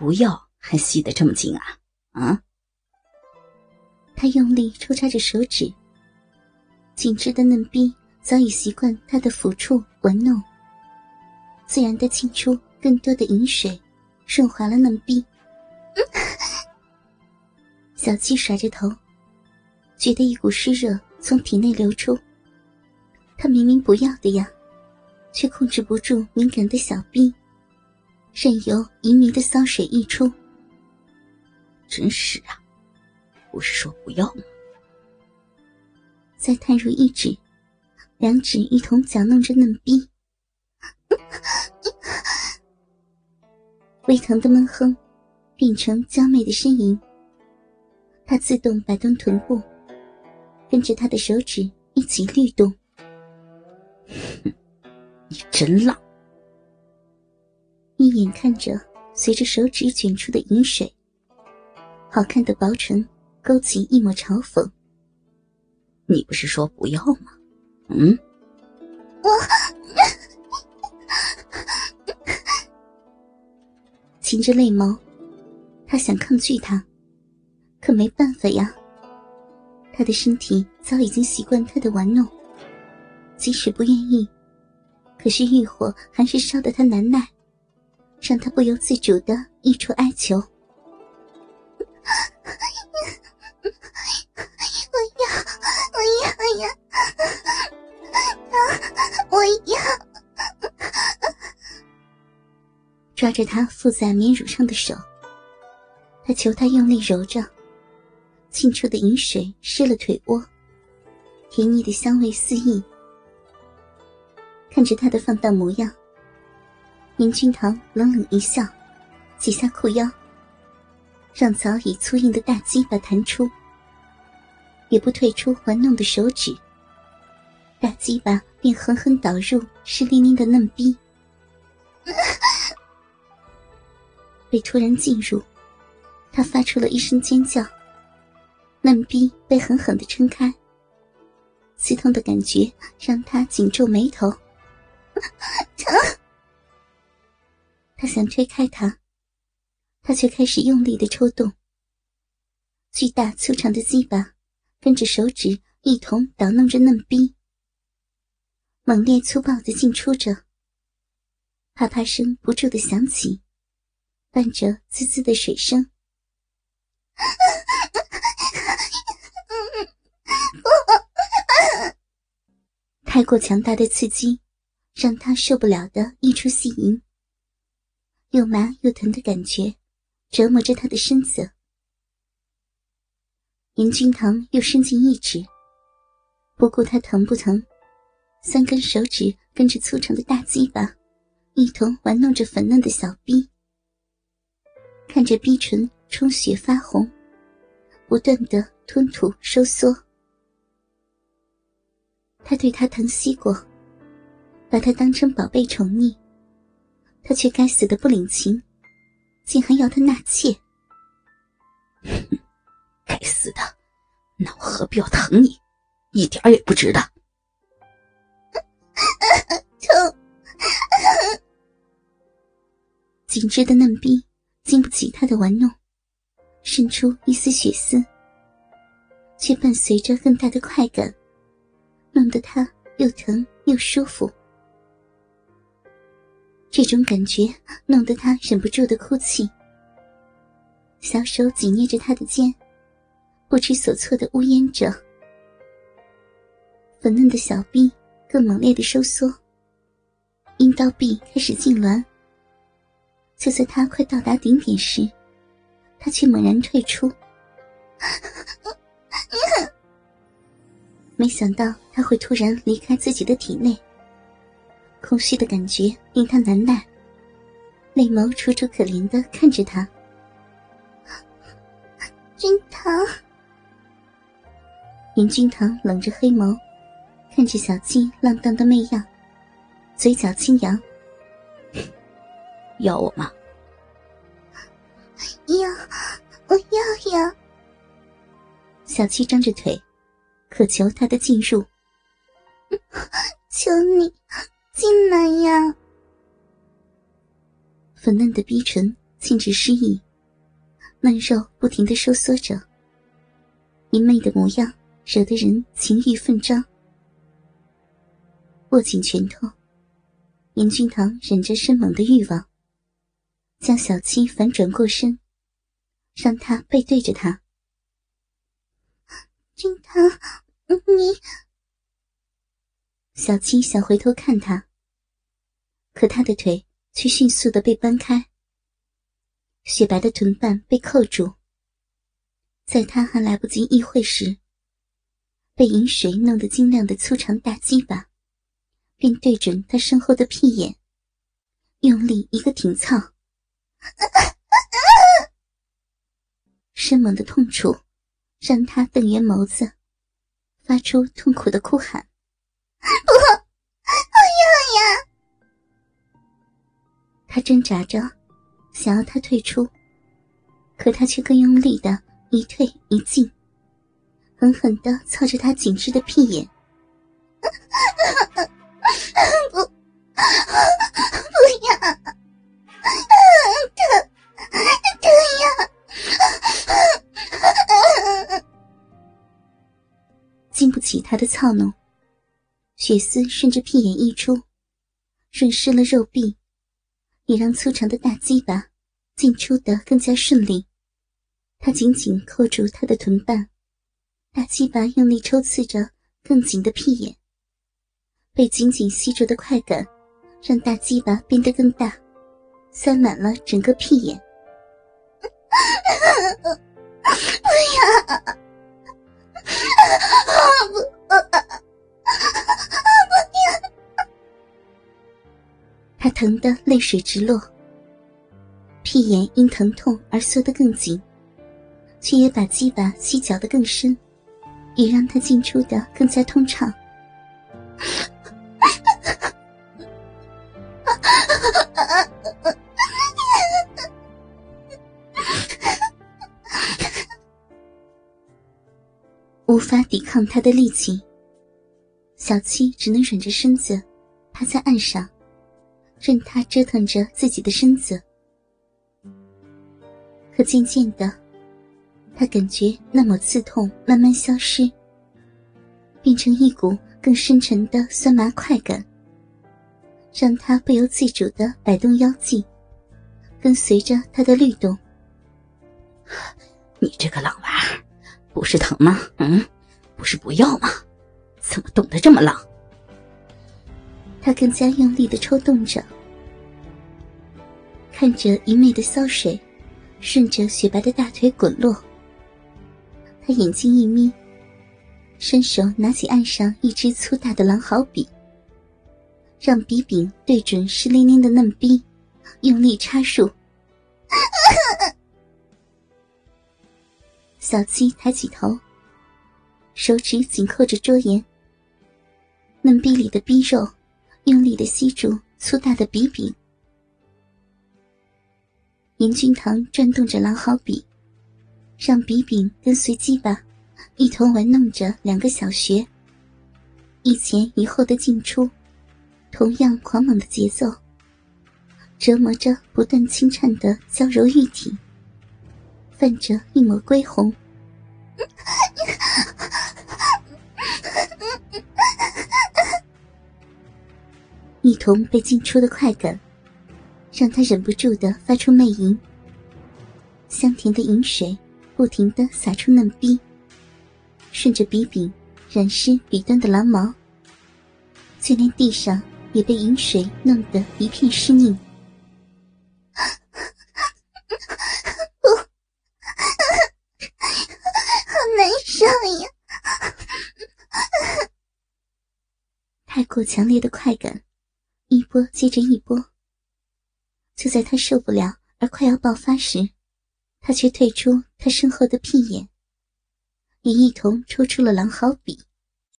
不要还吸得这么紧啊？啊！他用力抽插着手指，紧致的嫩逼早已习惯他的抚触玩弄，自然的沁出更多的饮水，顺滑了嫩逼。小七甩着头，觉得一股湿热从体内流出。他明明不要的呀，却控制不住敏感的小臂，任由淫糜的骚水溢出。真是啊，不是说不要吗？再探入一指，两指一同搅弄着嫩逼，微疼的闷哼变成娇媚的呻吟。他自动摆动臀部，跟着他的手指一起律动。你真浪！一眼看着随着手指卷出的饮水，好看的薄唇勾起一抹嘲讽。你不是说不要吗？嗯？我 噙着泪眸，他想抗拒他。可没办法呀，他的身体早已经习惯他的玩弄，即使不愿意，可是欲火还是烧得他难耐，让他不由自主的溢出哀求：“我要，我要呀，我要！”抓着他附在棉乳上的手，他求他用力揉着。沁出的饮水湿了腿窝，甜腻的香味四溢。看着他的放荡模样，严君堂冷冷一笑，解下裤腰，让早已粗硬的大鸡巴弹出，也不退出玩弄的手指，大鸡巴便狠狠导入湿淋淋的嫩逼，被突然进入，他发出了一声尖叫。嫩逼被狠狠的撑开，刺痛的感觉让他紧皱眉头。疼！他想推开他，他却开始用力的抽动。巨大粗长的鸡巴跟着手指一同捣弄着嫩逼，猛烈粗暴的进出着。啪啪声不住的响起，伴着滋滋的水声。太过强大的刺激，让他受不了的溢出细吟，又麻又疼的感觉折磨着他的身子。严君堂又伸进一指，不顾他疼不疼，三根手指跟着粗长的大鸡巴一同玩弄着粉嫩的小臂，看着逼唇充血发红，不断的吞吐收缩。他对她疼惜过，把她当成宝贝宠溺，他却该死的不领情，竟还要他纳妾。该死的，那我何必要疼你？一点也不值得。疼！紧致的嫩逼经不起他的玩弄，渗出一丝血丝，却伴随着更大的快感。弄得他又疼又舒服，这种感觉弄得他忍不住的哭泣。小手紧捏着他的肩，不知所措的呜咽着。粉嫩的小臂更猛烈的收缩，阴道壁开始痉挛。就在他快到达顶点时，他却猛然退出。没想到他会突然离开自己的体内，空虚的感觉令他难耐，泪眸楚楚可怜的看着他。君堂，严君堂冷着黑眸，看着小七浪荡的媚样，嘴角轻扬：“要我吗？”“ 要，我要呀！”小七张着腿。渴求他的进入，求你进来呀！粉嫩的逼唇禁止失忆，嫩肉不停的收缩着，淫媚的模样惹得人情欲奋张。握紧拳头，严俊堂忍着生猛的欲望，将小七反转过身，让他背对着他。君堂，你……小七想回头看他，可他的腿却迅速的被扳开。雪白的臀瓣被扣住，在他还来不及意会时，被饮水弄得晶亮的粗长大鸡巴，便对准他身后的屁眼，用力一个挺操，生猛的痛楚让他瞪圆眸子，发出痛苦的哭喊：“ 不，不要呀！”他挣扎着。想要他退出，可他却更用力的一退一进，狠狠的操着他紧致的屁眼。不，不要，疼，疼呀！经不起他的操弄，血丝顺着屁眼溢出，润湿了肉壁。也让粗长的大鸡巴进出的更加顺利。他紧紧扣住他的臀瓣，大鸡巴用力抽刺着更紧的屁眼。被紧紧吸住的快感，让大鸡巴变得更大，塞满了整个屁眼。不要！疼得泪水直落，屁眼因疼痛而缩得更紧，却也把鸡巴吸搅得更深，也让他进出的更加通畅。无法抵抗他的力气，小七只能忍着身子，趴在岸上。任他折腾着自己的身子，可渐渐的，他感觉那抹刺痛慢慢消失，变成一股更深沉的酸麻快感，让他不由自主的摆动腰际，跟随着他的律动。你这个浪娃，不是疼吗？嗯，不是不要吗？怎么动得这么浪？他更加用力的抽动着，看着一媚的骚水顺着雪白的大腿滚落。他眼睛一眯，伸手拿起岸上一支粗大的狼毫笔，让笔柄对准湿淋淋的嫩逼，用力插入。小七抬起头，手指紧扣着桌沿，嫩逼里的逼肉。用力的吸住粗大的笔柄，严君堂转动着狼毫笔，让笔柄跟随鸡巴一同玩弄着两个小穴，一前一后的进出，同样狂猛的节奏，折磨着不断轻颤的娇柔玉体，泛着一抹归红。一同被进出的快感，让他忍不住的发出媚吟。香甜的饮水不停的洒出嫩逼，顺着笔柄染湿笔端的狼毛，就连地上也被饮水弄得一片湿腻。不，好难受呀！太过强烈的快感。一波接着一波，就在他受不了而快要爆发时，他却退出他身后的屁眼，也一同抽出了狼毫笔。